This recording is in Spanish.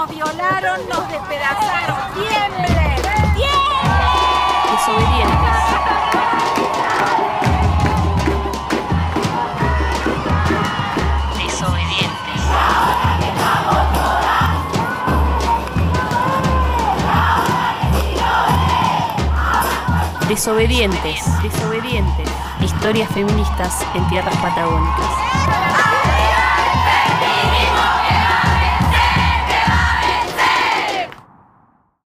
Nos violaron, nos despedazaron. ¡Tiemble! Desobedientes. Desobedientes. Desobedientes. Desobedientes. Historias feministas en tierras patagónicas.